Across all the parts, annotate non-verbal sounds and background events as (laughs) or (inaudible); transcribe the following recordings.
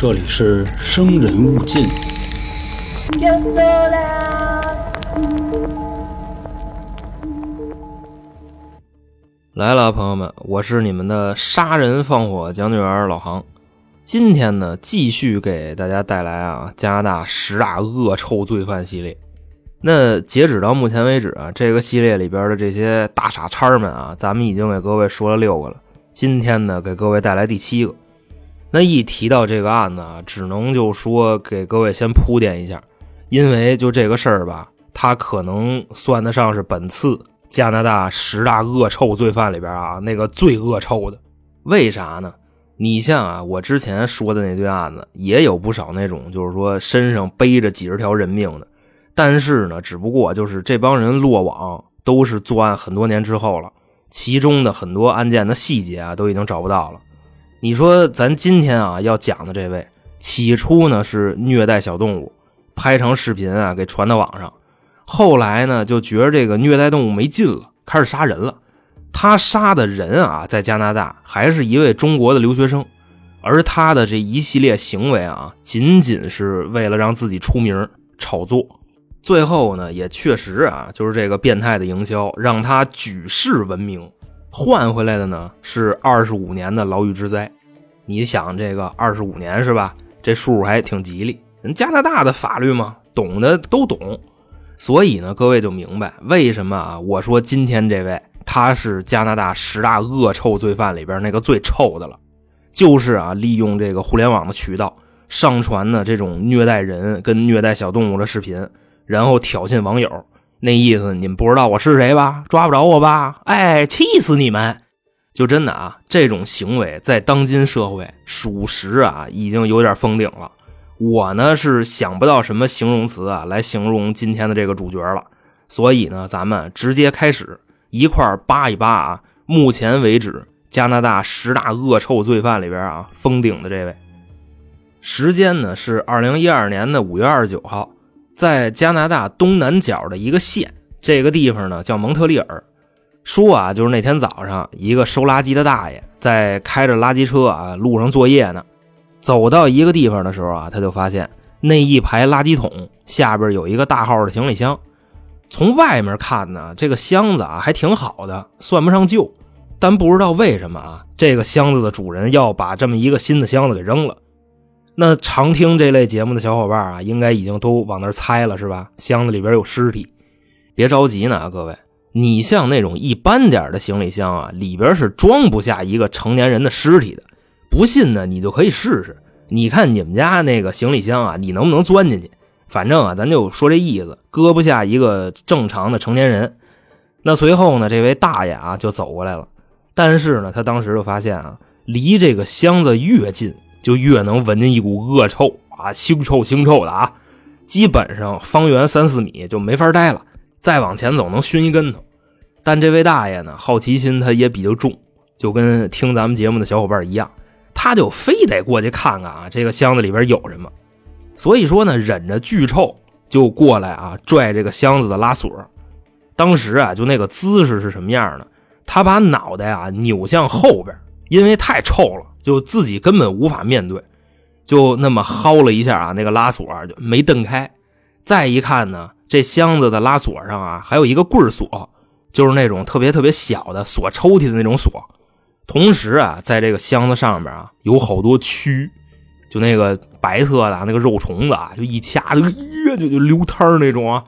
这里是生人勿近。来了，朋友们，我是你们的杀人放火讲解员老航。今天呢，继续给大家带来啊加拿大十大恶臭罪犯系列。那截止到目前为止啊，这个系列里边的这些大傻叉们啊，咱们已经给各位说了六个了。今天呢，给各位带来第七个。那一提到这个案子啊，只能就说给各位先铺垫一下，因为就这个事儿吧，它可能算得上是本次加拿大十大恶臭罪犯里边啊那个最恶臭的。为啥呢？你像啊，我之前说的那堆案子，也有不少那种就是说身上背着几十条人命的，但是呢，只不过就是这帮人落网都是作案很多年之后了，其中的很多案件的细节啊都已经找不到了。你说咱今天啊要讲的这位，起初呢是虐待小动物，拍成视频啊给传到网上，后来呢就觉得这个虐待动物没劲了，开始杀人了。他杀的人啊，在加拿大还是一位中国的留学生，而他的这一系列行为啊，仅仅是为了让自己出名炒作。最后呢，也确实啊，就是这个变态的营销让他举世闻名，换回来的呢是二十五年的牢狱之灾。你想这个二十五年是吧？这数还挺吉利。人加拿大的法律嘛，懂的都懂，所以呢，各位就明白为什么啊，我说今天这位。他是加拿大十大恶臭罪犯里边那个最臭的了，就是啊，利用这个互联网的渠道上传的这种虐待人跟虐待小动物的视频，然后挑衅网友，那意思你们不知道我是谁吧？抓不着我吧？哎，气死你们！就真的啊，这种行为在当今社会属实啊，已经有点封顶了。我呢是想不到什么形容词啊来形容今天的这个主角了，所以呢，咱们直接开始。一块扒一扒啊！目前为止，加拿大十大恶臭罪犯里边啊，封顶的这位，时间呢是二零一二年的五月二十九号，在加拿大东南角的一个县，这个地方呢叫蒙特利尔。说啊，就是那天早上，一个收垃圾的大爷在开着垃圾车啊路上作业呢，走到一个地方的时候啊，他就发现那一排垃圾桶下边有一个大号的行李箱。从外面看呢，这个箱子啊还挺好的，算不上旧，但不知道为什么啊，这个箱子的主人要把这么一个新的箱子给扔了。那常听这类节目的小伙伴啊，应该已经都往那猜了，是吧？箱子里边有尸体。别着急呢啊，各位，你像那种一般点的行李箱啊，里边是装不下一个成年人的尸体的。不信呢，你就可以试试。你看你们家那个行李箱啊，你能不能钻进去？反正啊，咱就说这意思，搁不下一个正常的成年人。那随后呢，这位大爷啊就走过来了，但是呢，他当时就发现啊，离这个箱子越近，就越能闻见一股恶臭啊，腥臭腥臭的啊，基本上方圆三四米就没法待了，再往前走能熏一跟头。但这位大爷呢，好奇心他也比较重，就跟听咱们节目的小伙伴一样，他就非得过去看看啊，这个箱子里边有什么。所以说呢，忍着巨臭就过来啊，拽这个箱子的拉锁。当时啊，就那个姿势是什么样的？他把脑袋啊扭向后边，因为太臭了，就自己根本无法面对，就那么薅了一下啊，那个拉锁就没蹬开。再一看呢，这箱子的拉锁上啊还有一个棍锁，就是那种特别特别小的锁抽屉的那种锁。同时啊，在这个箱子上边啊有好多蛆。就那个白色的那个肉虫子啊，就一掐就呀就就流汤那种啊。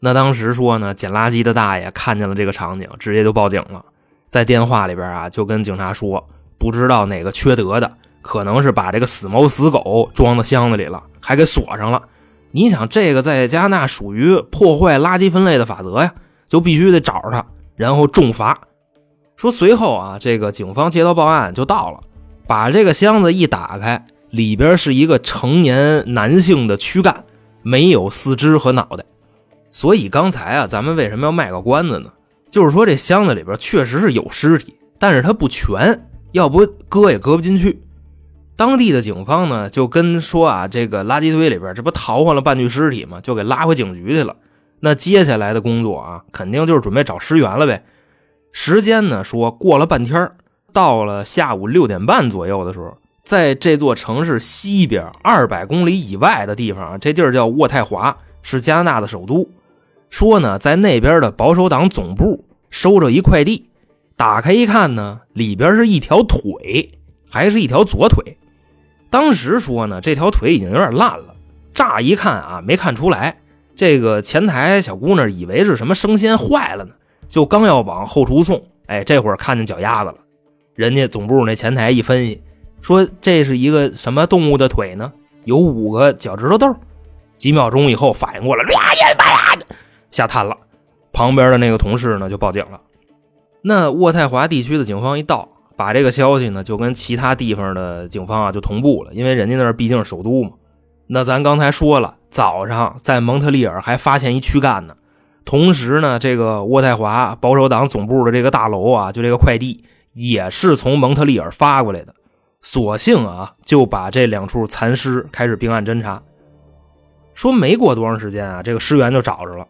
那当时说呢，捡垃圾的大爷看见了这个场景，直接就报警了。在电话里边啊，就跟警察说，不知道哪个缺德的，可能是把这个死猫死狗装到箱子里了，还给锁上了。你想，这个在加拿大属于破坏垃圾分类的法则呀，就必须得找着他，然后重罚。说随后啊，这个警方接到报案就到了，把这个箱子一打开。里边是一个成年男性的躯干，没有四肢和脑袋，所以刚才啊，咱们为什么要卖个关子呢？就是说这箱子里边确实是有尸体，但是它不全，要不搁也搁不进去。当地的警方呢，就跟说啊，这个垃圾堆里边这不逃换了半具尸体吗？就给拉回警局去了。那接下来的工作啊，肯定就是准备找尸源了呗。时间呢，说过了半天，到了下午六点半左右的时候。在这座城市西边二百公里以外的地方啊，这地儿叫渥太华，是加拿大的首都。说呢，在那边的保守党总部收着一快递，打开一看呢，里边是一条腿，还是一条左腿。当时说呢，这条腿已经有点烂了，乍一看啊，没看出来。这个前台小姑娘以为是什么生鲜坏了呢，就刚要往后厨送，哎，这会儿看见脚丫子了。人家总部那前台一分析，说这是一个什么动物的腿呢？有五个脚趾头豆。几秒钟以后反应过来，呀呀呀，吓瘫了。旁边的那个同事呢就报警了。那渥太华地区的警方一到，把这个消息呢就跟其他地方的警方啊就同步了，因为人家那毕竟是首都嘛。那咱刚才说了，早上在蒙特利尔还发现一躯干呢。同时呢，这个渥太华保守党总部的这个大楼啊，就这个快递也是从蒙特利尔发过来的。索性啊，就把这两处残尸开始并案侦查。说没过多长时间啊，这个尸源就找着了。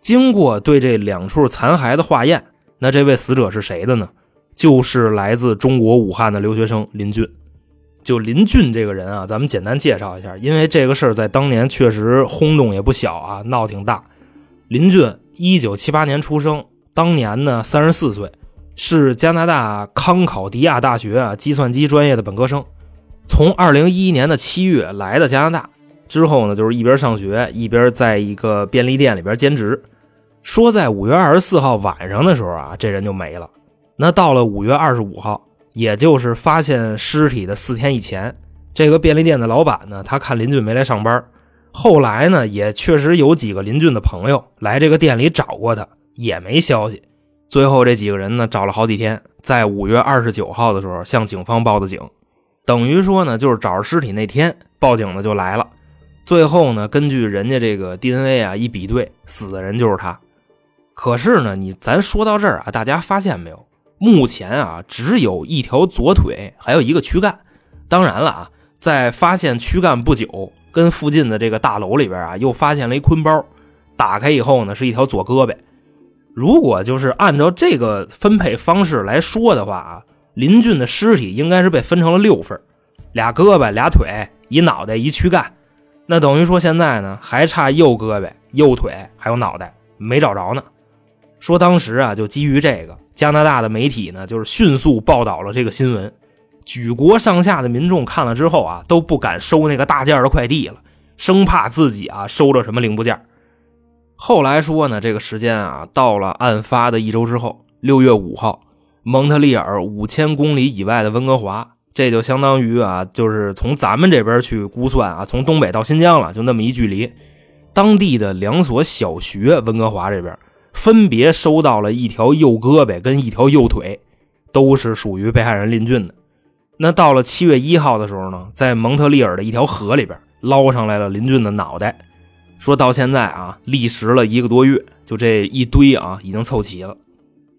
经过对这两处残骸的化验，那这位死者是谁的呢？就是来自中国武汉的留学生林俊。就林俊这个人啊，咱们简单介绍一下，因为这个事儿在当年确实轰动也不小啊，闹挺大。林俊一九七八年出生，当年呢三十四岁，是加拿大康考迪亚大学啊计算机专业的本科生。从二零一一年的七月来的加拿大之后呢，就是一边上学一边在一个便利店里边兼职。说在五月二十四号晚上的时候啊，这人就没了。那到了五月二十五号。也就是发现尸体的四天以前，这个便利店的老板呢，他看林俊没来上班，后来呢，也确实有几个林俊的朋友来这个店里找过他，也没消息。最后这几个人呢，找了好几天，在五月二十九号的时候向警方报的警，等于说呢，就是找尸体那天报警的就来了。最后呢，根据人家这个 DNA 啊一比对，死的人就是他。可是呢，你咱说到这儿啊，大家发现没有？目前啊，只有一条左腿，还有一个躯干。当然了啊，在发现躯干不久，跟附近的这个大楼里边啊，又发现了一坤包。打开以后呢，是一条左胳膊。如果就是按照这个分配方式来说的话啊，林俊的尸体应该是被分成了六份：俩胳膊、俩腿、一脑袋、一躯干。那等于说现在呢，还差右胳膊、右腿还有脑袋没找着呢。说当时啊，就基于这个。加拿大的媒体呢，就是迅速报道了这个新闻，举国上下的民众看了之后啊，都不敢收那个大件的快递了，生怕自己啊收着什么零部件。后来说呢，这个时间啊，到了案发的一周之后，六月五号，蒙特利尔五千公里以外的温哥华，这就相当于啊，就是从咱们这边去估算啊，从东北到新疆了，就那么一距离。当地的两所小学，温哥华这边。分别收到了一条右胳膊跟一条右腿，都是属于被害人林俊的。那到了七月一号的时候呢，在蒙特利尔的一条河里边捞上来了林俊的脑袋。说到现在啊，历时了一个多月，就这一堆啊，已经凑齐了。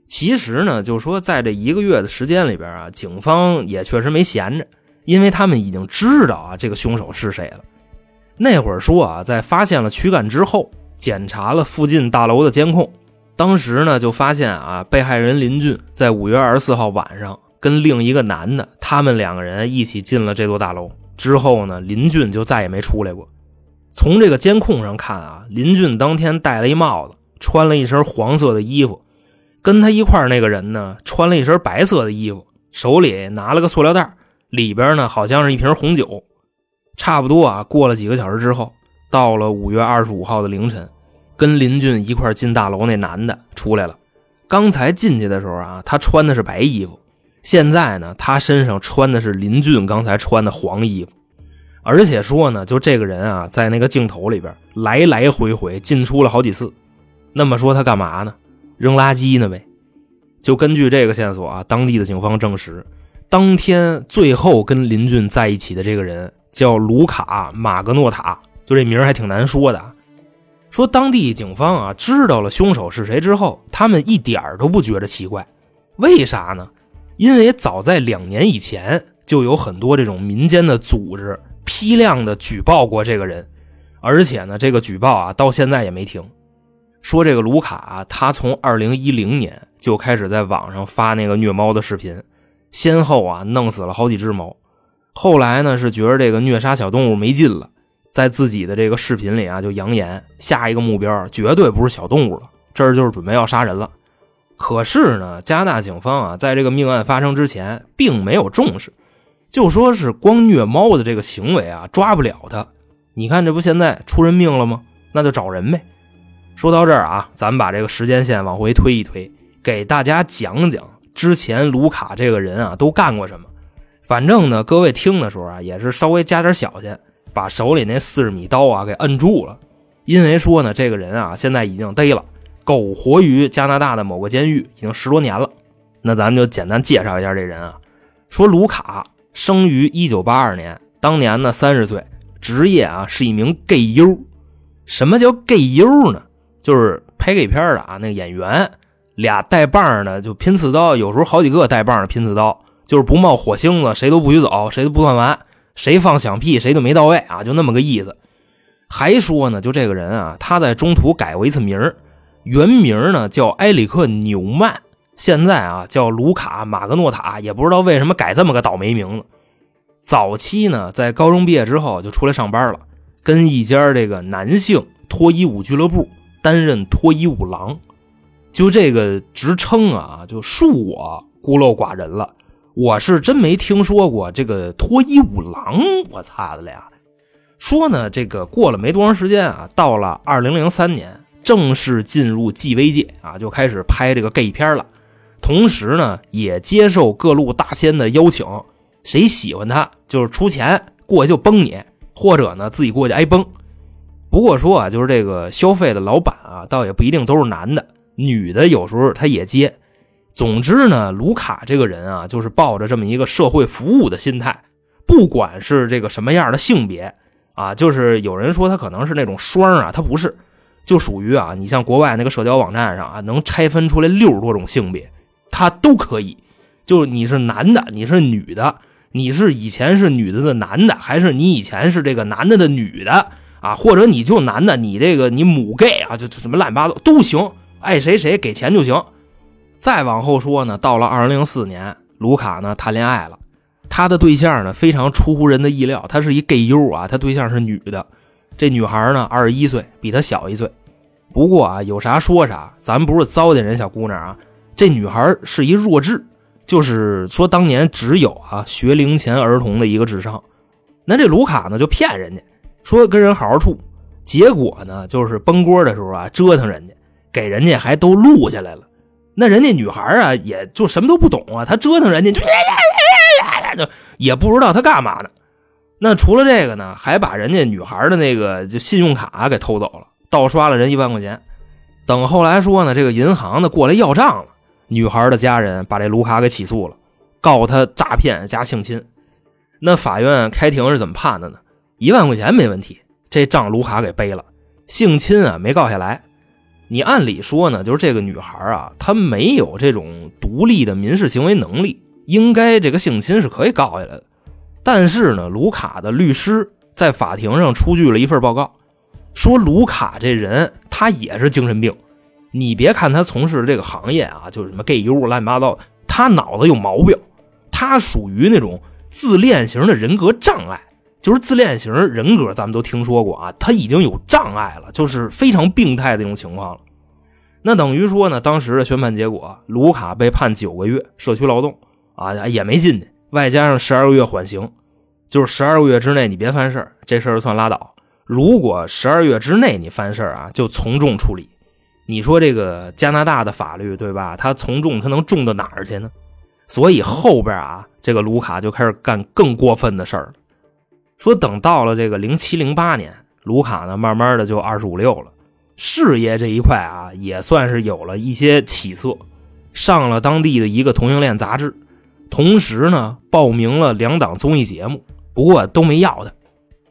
其实呢，就说在这一个月的时间里边啊，警方也确实没闲着，因为他们已经知道啊这个凶手是谁了。那会儿说啊，在发现了躯干之后，检查了附近大楼的监控。当时呢，就发现啊，被害人林俊在五月二十四号晚上跟另一个男的，他们两个人一起进了这座大楼。之后呢，林俊就再也没出来过。从这个监控上看啊，林俊当天戴了一帽子，穿了一身黄色的衣服，跟他一块那个人呢，穿了一身白色的衣服，手里拿了个塑料袋，里边呢好像是一瓶红酒。差不多啊，过了几个小时之后，到了五月二十五号的凌晨。跟林俊一块进大楼那男的出来了。刚才进去的时候啊，他穿的是白衣服。现在呢，他身上穿的是林俊刚才穿的黄衣服。而且说呢，就这个人啊，在那个镜头里边来来回回进出了好几次。那么说他干嘛呢？扔垃圾呢呗。就根据这个线索啊，当地的警方证实，当天最后跟林俊在一起的这个人叫卢卡·马格诺塔，就这名还挺难说的。说当地警方啊知道了凶手是谁之后，他们一点都不觉得奇怪，为啥呢？因为早在两年以前就有很多这种民间的组织批量的举报过这个人，而且呢，这个举报啊到现在也没停。说这个卢卡，他从二零一零年就开始在网上发那个虐猫的视频，先后啊弄死了好几只猫，后来呢是觉得这个虐杀小动物没劲了，在自己的这个视频里啊就扬言下一个目标绝对不是小动物了，这就是准备要杀人了。可是呢，加拿大警方啊在这个命案发生之前并没有重视，就说是光虐猫的这个行为啊抓不了他。你看这不现在出人命了吗？那就找人呗。说到这儿啊，咱们把这个时间线往回推一推，给大家讲讲之前卢卡这个人啊都干过什么。反正呢，各位听的时候啊，也是稍微加点小心，把手里那四十米刀啊给摁住了。因为说呢，这个人啊现在已经逮了，苟活于加拿大的某个监狱已经十多年了。那咱们就简单介绍一下这人啊。说卢卡生于一九八二年，当年呢三十岁，职业啊是一名 gay 优。什么叫 gay 优呢？就是拍 gay 片的啊，那个演员俩带棒的就拼刺刀，有时候好几个带棒的拼刺刀，就是不冒火星子，谁都不许走，谁都不算完，谁放响屁谁就没到位啊，就那么个意思。还说呢，就这个人啊，他在中途改过一次名原名呢叫埃里克纽曼，现在啊叫卢卡马格诺塔，也不知道为什么改这么个倒霉名字。早期呢，在高中毕业之后就出来上班了，跟一家这个男性脱衣舞俱乐部。担任脱衣舞郎，就这个职称啊，就恕我孤陋寡人了。我是真没听说过这个脱衣舞郎，我擦的了呀！说呢，这个过了没多长时间啊，到了二零零三年，正式进入 GV 界啊，就开始拍这个 gay 片了。同时呢，也接受各路大仙的邀请，谁喜欢他，就是出钱过去就崩你，或者呢自己过去挨崩。不过说啊，就是这个消费的老板啊，倒也不一定都是男的，女的有时候他也接。总之呢，卢卡这个人啊，就是抱着这么一个社会服务的心态，不管是这个什么样的性别啊，就是有人说他可能是那种双啊，他不是，就属于啊，你像国外那个社交网站上啊，能拆分出来六十多种性别，他都可以。就是你是男的，你是女的，你是以前是女的的男的，还是你以前是这个男的的女的？啊，或者你就男的，你这个你母 gay 啊，就什么乱七八糟都行，爱谁谁给钱就行。再往后说呢，到了二零零四年，卢卡呢谈恋爱了，他的对象呢非常出乎人的意料，他是一 gay 优啊，他对象是女的，这女孩呢二十一岁，比他小一岁。不过啊，有啥说啥，咱不是糟践人小姑娘啊，这女孩是一弱智，就是说当年只有啊学龄前儿童的一个智商。那这卢卡呢就骗人家。说跟人好好处，结果呢，就是崩锅的时候啊，折腾人家，给人家还都录下来了。那人家女孩啊，也就什么都不懂啊，他折腾人家就也不知道他干嘛呢。那除了这个呢，还把人家女孩的那个就信用卡给偷走了，盗刷了人一万块钱。等后来说呢，这个银行的过来要账了，女孩的家人把这卢卡给起诉了，告他诈骗加性侵。那法院开庭是怎么判的呢？一万块钱没问题，这账卢卡给背了。性侵啊没告下来。你按理说呢，就是这个女孩啊，她没有这种独立的民事行为能力，应该这个性侵是可以告下来的。但是呢，卢卡的律师在法庭上出具了一份报告，说卢卡这人他也是精神病。你别看他从事这个行业啊，就是什么 gay 物乱七八糟，他脑子有毛病，他属于那种自恋型的人格障碍。就是自恋型人格，咱们都听说过啊，他已经有障碍了，就是非常病态的一种情况了。那等于说呢，当时的宣判结果，卢卡被判九个月社区劳动啊，也没进去，外加上十二个月缓刑，就是十二个月之内你别犯事这事儿算拉倒。如果十二月之内你犯事啊，就从重处理。你说这个加拿大的法律对吧？他从重他能重到哪儿去呢？所以后边啊，这个卢卡就开始干更过分的事儿了。说等到了这个零七零八年，卢卡呢慢慢的就二十五六了，事业这一块啊也算是有了一些起色，上了当地的一个同性恋杂志，同时呢报名了两档综艺节目，不过都没要他。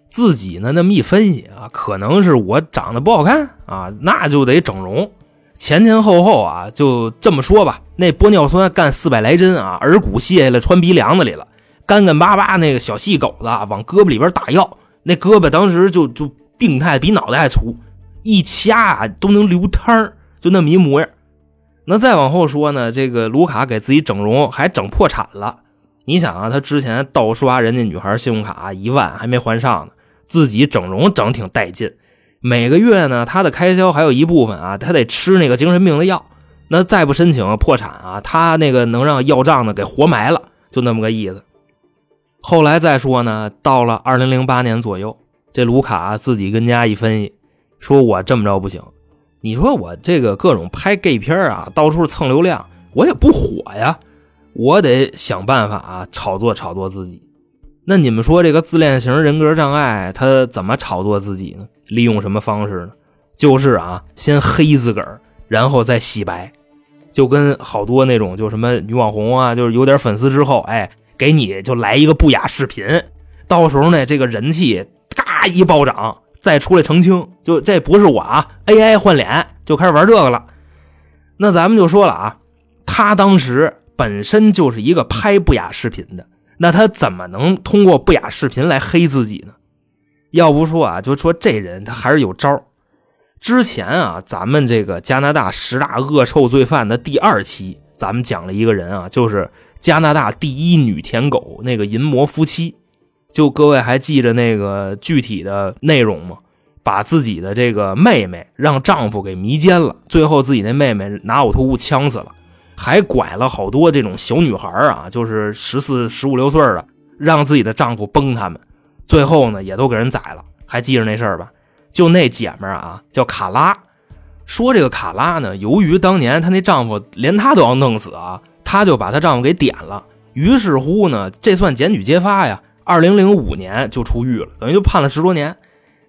自己呢那么一分析啊，可能是我长得不好看啊，那就得整容。前前后后啊就这么说吧，那玻尿酸干四百来针啊，耳骨卸下来穿鼻梁子里了。干干巴巴那个小细狗子往胳膊里边打药，那胳膊当时就就病态，比脑袋还粗，一掐都能流汤就那么一模样。那再往后说呢，这个卢卡给自己整容还整破产了。你想啊，他之前盗刷人家女孩信用卡一万还没还上呢，自己整容整挺带劲。每个月呢，他的开销还有一部分啊，他得吃那个精神病的药。那再不申请破产啊，他那个能让要账的给活埋了，就那么个意思。后来再说呢，到了二零零八年左右，这卢卡自己跟家一分析，说我这么着不行。你说我这个各种拍 gay 片啊，到处蹭流量，我也不火呀，我得想办法啊，炒作炒作自己。那你们说这个自恋型人格障碍他怎么炒作自己呢？利用什么方式呢？就是啊，先黑自个儿，然后再洗白，就跟好多那种就什么女网红啊，就是有点粉丝之后，哎，给你就来一个不雅视频，到时候呢，这个人气嘎一暴涨，再出来澄清，就这不是我啊，AI 换脸就开始玩这个了。那咱们就说了啊，他当时本身就是一个拍不雅视频的。那他怎么能通过不雅视频来黑自己呢？要不说啊，就说这人他还是有招之前啊，咱们这个加拿大十大恶臭罪犯的第二期，咱们讲了一个人啊，就是加拿大第一女舔狗那个淫魔夫妻。就各位还记着那个具体的内容吗？把自己的这个妹妹让丈夫给迷奸了，最后自己那妹妹拿呕吐物呛死了。还拐了好多这种小女孩啊，就是十四、十五六岁的，让自己的丈夫崩他们，最后呢也都给人宰了。还记着那事儿吧？就那姐们啊，叫卡拉。说这个卡拉呢，由于当年她那丈夫连她都要弄死啊，她就把她丈夫给点了。于是乎呢，这算检举揭发呀。二零零五年就出狱了，等于就判了十多年。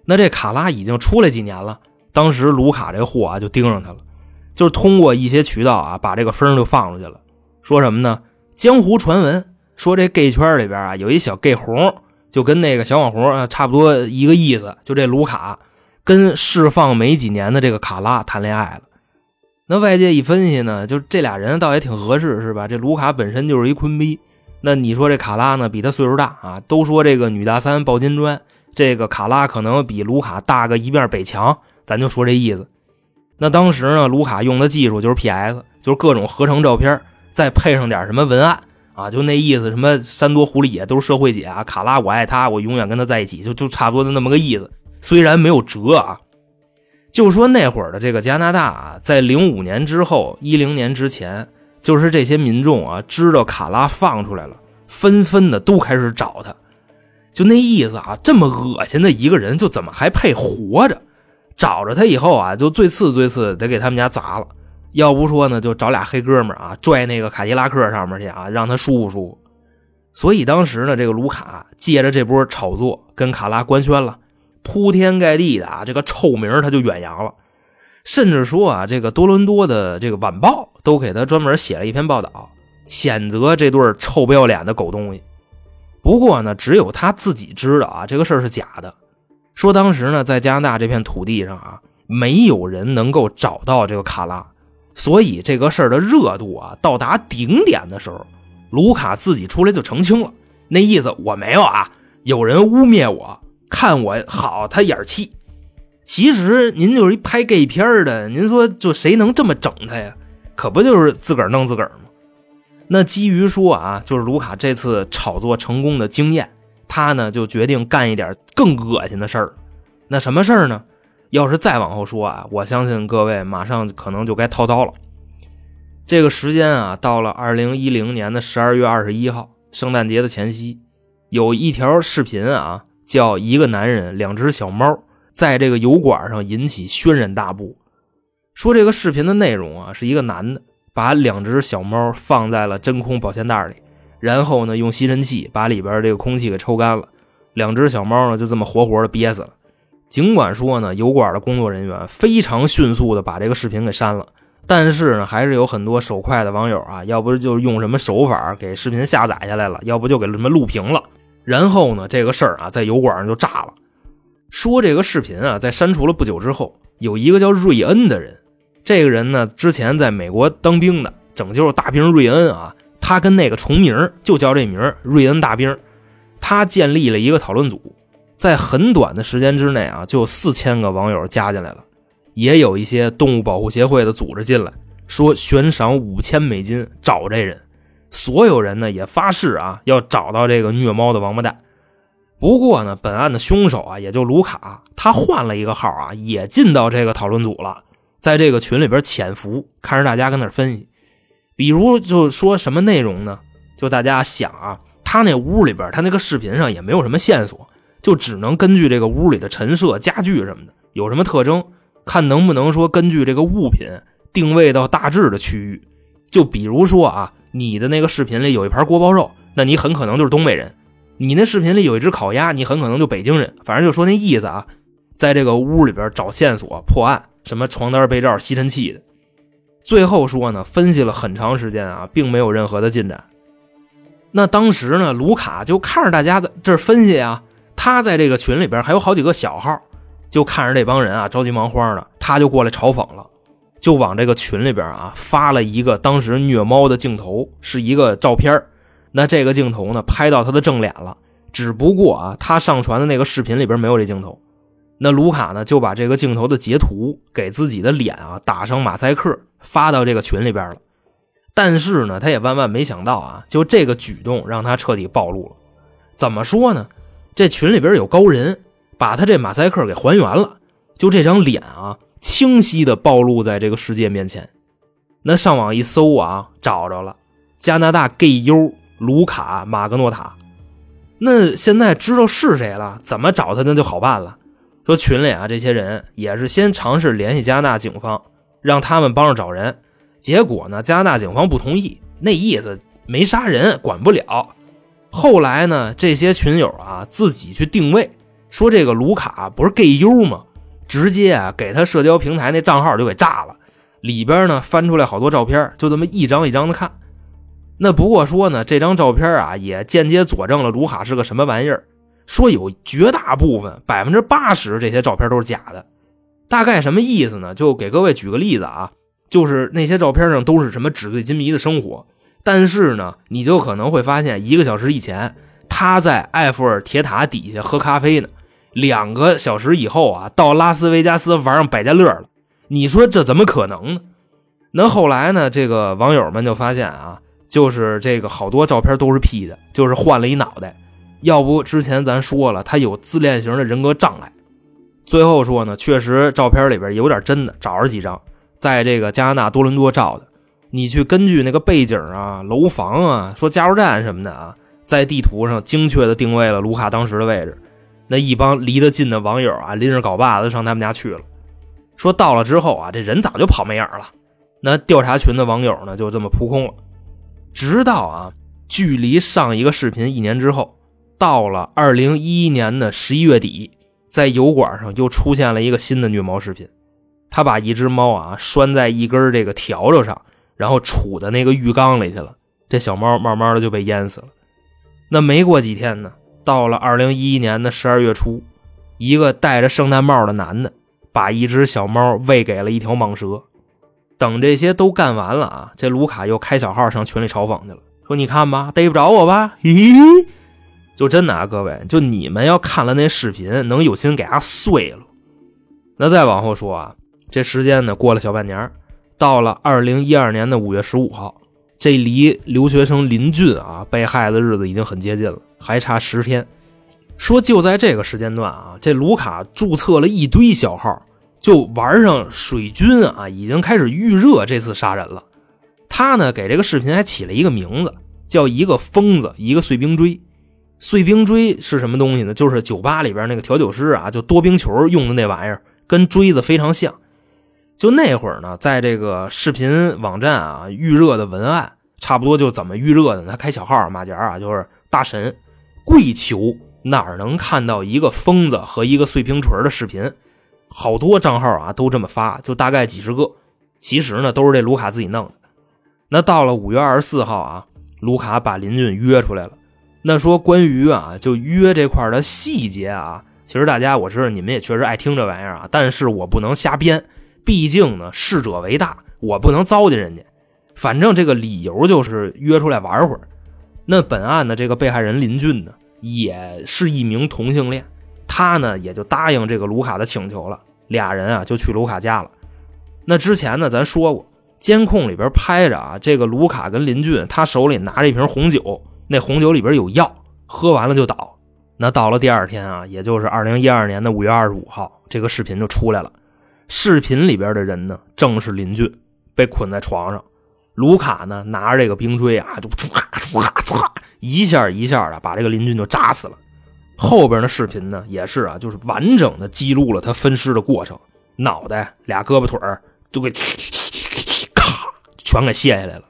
那这卡拉已经出来几年了？当时卢卡这货啊就盯上他了。就是通过一些渠道啊，把这个风就放出去了。说什么呢？江湖传闻说这 gay 圈里边啊，有一小 gay 红，就跟那个小网红啊差不多一个意思。就这卢卡跟释放没几年的这个卡拉谈恋爱了。那外界一分析呢，就这俩人倒也挺合适，是吧？这卢卡本身就是一坤逼，那你说这卡拉呢，比他岁数大啊？都说这个女大三抱金砖，这个卡拉可能比卢卡大个一面北墙，咱就说这意思。那当时呢，卢卡用的技术就是 PS，就是各种合成照片，再配上点什么文案啊，就那意思，什么三多狐狸也都是社会姐啊，卡拉我爱他，我永远跟他在一起，就就差不多的那么个意思。虽然没有辙啊，就说那会儿的这个加拿大啊，在零五年之后，一零年之前，就是这些民众啊，知道卡拉放出来了，纷纷的都开始找他，就那意思啊，这么恶心的一个人，就怎么还配活着？找着他以后啊，就最次最次得给他们家砸了。要不说呢，就找俩黑哥们啊，拽那个凯迪拉克上面去啊，让他舒服舒服。所以当时呢，这个卢卡借着这波炒作，跟卡拉官宣了，铺天盖地的啊，这个臭名他就远扬了。甚至说啊，这个多伦多的这个晚报都给他专门写了一篇报道，谴责这对臭不要脸的狗东西。不过呢，只有他自己知道啊，这个事儿是假的。说当时呢，在加拿大这片土地上啊，没有人能够找到这个卡拉，所以这个事儿的热度啊到达顶点的时候，卢卡自己出来就澄清了，那意思我没有啊，有人污蔑我，看我好他眼气。其实您就是一拍 gay 片的，您说就谁能这么整他呀？可不就是自个儿弄自个儿吗？那基于说啊，就是卢卡这次炒作成功的经验。他呢就决定干一点更恶心的事儿，那什么事儿呢？要是再往后说啊，我相信各位马上可能就该掏刀了。这个时间啊，到了二零一零年的十二月二十一号，圣诞节的前夕，有一条视频啊，叫一个男人两只小猫在这个油管上引起轩然大波。说这个视频的内容啊，是一个男的把两只小猫放在了真空保鲜袋里。然后呢，用吸尘器把里边这个空气给抽干了，两只小猫呢就这么活活的憋死了。尽管说呢，油管的工作人员非常迅速的把这个视频给删了，但是呢，还是有很多手快的网友啊，要不就用什么手法给视频下载下来了，要不就给什么录屏了。然后呢，这个事儿啊，在油管上就炸了。说这个视频啊，在删除了不久之后，有一个叫瑞恩的人，这个人呢，之前在美国当兵的，拯救大兵瑞恩啊。他跟那个重名就叫这名瑞恩大兵，他建立了一个讨论组，在很短的时间之内啊，就有四千个网友加进来了，也有一些动物保护协会的组织进来，说悬赏五千美金找这人，所有人呢也发誓啊要找到这个虐猫的王八蛋。不过呢，本案的凶手啊，也就卢卡，他换了一个号啊，也进到这个讨论组了，在这个群里边潜伏，看着大家跟那分析。比如就说什么内容呢？就大家想啊，他那屋里边，他那个视频上也没有什么线索，就只能根据这个屋里的陈设、家具什么的有什么特征，看能不能说根据这个物品定位到大致的区域。就比如说啊，你的那个视频里有一盘锅包肉，那你很可能就是东北人；你那视频里有一只烤鸭，你很可能就北京人。反正就说那意思啊，在这个屋里边找线索破案，什么床单、被罩、吸尘器的。最后说呢，分析了很长时间啊，并没有任何的进展。那当时呢，卢卡就看着大家在这分析啊，他在这个群里边还有好几个小号，就看着这帮人啊着急忙慌的，他就过来嘲讽了，就往这个群里边啊发了一个当时虐猫的镜头，是一个照片那这个镜头呢拍到他的正脸了，只不过啊他上传的那个视频里边没有这镜头。那卢卡呢就把这个镜头的截图给自己的脸啊打上马赛克，发到这个群里边了。但是呢，他也万万没想到啊，就这个举动让他彻底暴露了。怎么说呢？这群里边有高人，把他这马赛克给还原了，就这张脸啊，清晰的暴露在这个世界面前。那上网一搜啊，找着了加拿大 gay 优卢卡马格诺塔。那现在知道是谁了，怎么找他那就好办了。说群里啊，这些人也是先尝试联系加拿大警方，让他们帮着找人。结果呢，加拿大警方不同意，那意思没杀人，管不了。后来呢，这些群友啊自己去定位，说这个卢卡不是 gay 优吗？直接啊给他社交平台那账号就给炸了，里边呢翻出来好多照片，就这么一张一张的看。那不过说呢，这张照片啊也间接佐证了卢卡是个什么玩意儿。说有绝大部分百分之八十这些照片都是假的，大概什么意思呢？就给各位举个例子啊，就是那些照片上都是什么纸醉金迷的生活，但是呢，你就可能会发现一个小时以前他在埃菲尔铁塔底下喝咖啡呢，两个小时以后啊到拉斯维加斯玩上百家乐了，你说这怎么可能呢？那后来呢，这个网友们就发现啊，就是这个好多照片都是 P 的，就是换了一脑袋。要不之前咱说了，他有自恋型的人格障碍。最后说呢，确实照片里边有点真的，找着几张，在这个加拿大多伦多照的。你去根据那个背景啊、楼房啊、说加油站什么的啊，在地图上精确的定位了卢卡当时的位置。那一帮离得近的网友啊，拎着镐把子上他们家去了。说到了之后啊，这人早就跑没影了。那调查群的网友呢，就这么扑空了。直到啊，距离上一个视频一年之后。到了二零一一年的十一月底，在油管上又出现了一个新的虐猫视频。他把一只猫啊拴在一根这个笤帚上，然后杵在那个浴缸里去了。这小猫慢慢的就被淹死了。那没过几天呢，到了二零一一年的十二月初，一个戴着圣诞帽的男的把一只小猫喂给了一条蟒蛇。等这些都干完了啊，这卢卡又开小号上群里嘲讽去了，说：“你看吧，逮不着我吧？” (laughs) 咦。就真的啊，各位，就你们要看了那视频，能有心给他碎了。那再往后说啊，这时间呢过了小半年，到了二零一二年的五月十五号，这离留学生林俊啊被害的日子已经很接近了，还差十天。说就在这个时间段啊，这卢卡注册了一堆小号，就玩上水军啊，已经开始预热这次杀人了。他呢给这个视频还起了一个名字，叫一个疯子，一个碎冰锥。碎冰锥是什么东西呢？就是酒吧里边那个调酒师啊，就多冰球用的那玩意儿，跟锥子非常像。就那会儿呢，在这个视频网站啊，预热的文案差不多就怎么预热的？他开小号马甲啊，就是大神跪求哪儿能看到一个疯子和一个碎冰锤的视频？好多账号啊都这么发，就大概几十个。其实呢，都是这卢卡自己弄的。那到了五月二十四号啊，卢卡把林俊约出来了。那说关于啊，就约这块的细节啊，其实大家我知道你们也确实爱听这玩意儿啊，但是我不能瞎编，毕竟呢逝者为大，我不能糟践人家。反正这个理由就是约出来玩会儿。那本案的这个被害人林俊呢，也是一名同性恋，他呢也就答应这个卢卡的请求了，俩人啊就去卢卡家了。那之前呢咱说过，监控里边拍着啊，这个卢卡跟林俊，他手里拿着一瓶红酒，那红酒里边有药，喝完了就倒。那到了第二天啊，也就是二零一二年的五月二十五号，这个视频就出来了。视频里边的人呢，正是林俊，被捆在床上。卢卡呢，拿着这个冰锥啊，就唰唰唰，一下一下的把这个林俊就扎死了。后边的视频呢，也是啊，就是完整的记录了他分尸的过程，脑袋、俩胳膊腿就给咔全给卸下来了。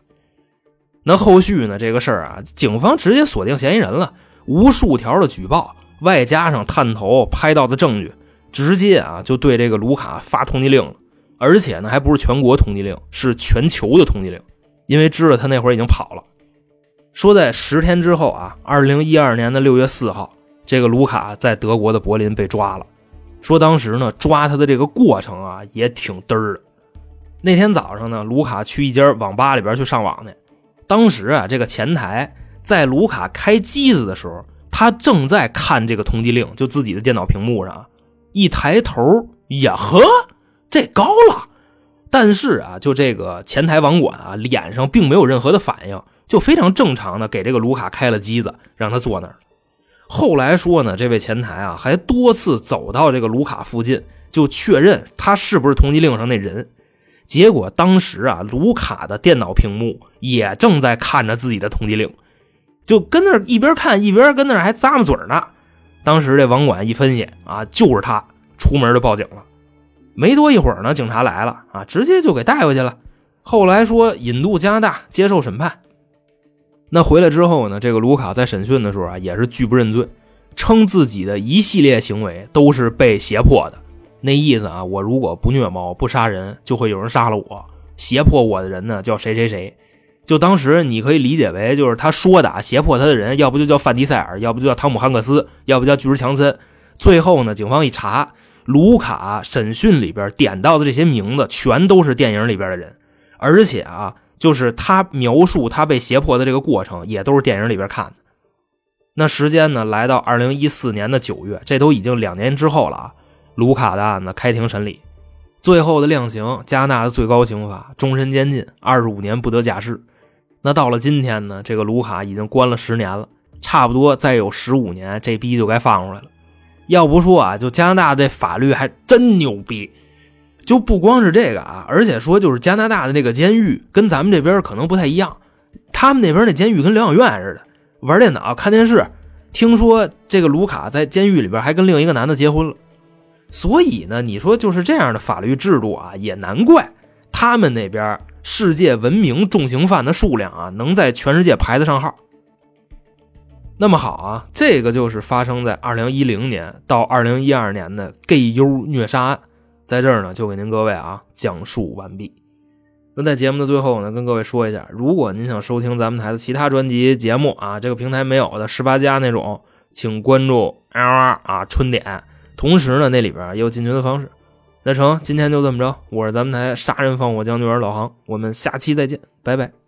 那后续呢，这个事儿啊，警方直接锁定嫌疑人了，无数条的举报，外加上探头拍到的证据，直接啊就对这个卢卡发通缉令了。而且呢，还不是全国通缉令，是全球的通缉令。因为知道他那会儿已经跑了，说在十天之后啊，二零一二年的六月四号，这个卢卡在德国的柏林被抓了。说当时呢，抓他的这个过程啊，也挺嘚儿的。那天早上呢，卢卡去一家网吧里边去上网去，当时啊，这个前台在卢卡开机子的时候，他正在看这个通缉令，就自己的电脑屏幕上，一抬头，呀呵，这高了。但是啊，就这个前台网管啊，脸上并没有任何的反应，就非常正常的给这个卢卡开了机子，让他坐那儿。后来说呢，这位前台啊，还多次走到这个卢卡附近，就确认他是不是通缉令上那人。结果当时啊，卢卡的电脑屏幕也正在看着自己的通缉令，就跟那一边看一边跟那还咂摸嘴呢。当时这网管一分析啊，就是他，出门就报警了。没多一会儿呢，警察来了啊，直接就给带回去了。后来说引渡加拿大接受审判。那回来之后呢，这个卢卡在审讯的时候啊，也是拒不认罪，称自己的一系列行为都是被胁迫的。那意思啊，我如果不虐猫不杀人，就会有人杀了我。胁迫我的人呢，叫谁谁谁。就当时你可以理解为，就是他说的胁迫他的人，要不就叫范迪塞尔，要不就叫汤姆汉克斯，要不叫巨石强森。最后呢，警方一查。卢卡审讯里边点到的这些名字，全都是电影里边的人，而且啊，就是他描述他被胁迫的这个过程，也都是电影里边看的。那时间呢，来到二零一四年的九月，这都已经两年之后了啊。卢卡的案子开庭审理，最后的量刑，加拿大的最高刑罚终身监禁，二十五年不得假释。那到了今天呢，这个卢卡已经关了十年了，差不多再有十五年，这逼就该放出来了。要不说啊，就加拿大这法律还真牛逼，就不光是这个啊，而且说就是加拿大的这个监狱跟咱们这边可能不太一样，他们那边那监狱跟疗养院似的，玩电脑看电视。听说这个卢卡在监狱里边还跟另一个男的结婚了，所以呢，你说就是这样的法律制度啊，也难怪他们那边世界闻名重刑犯的数量啊，能在全世界排得上号。那么好啊，这个就是发生在二零一零年到二零一二年的 gay 优虐杀案，在这儿呢就给您各位啊讲述完毕。那在节目的最后呢，跟各位说一下，如果您想收听咱们台的其他专辑节目啊，这个平台没有的十八加那种，请关注 L R 啊春点，同时呢那里边也有进群的方式。那成，今天就这么着，我是咱们台杀人放火将军老航，我们下期再见，拜拜。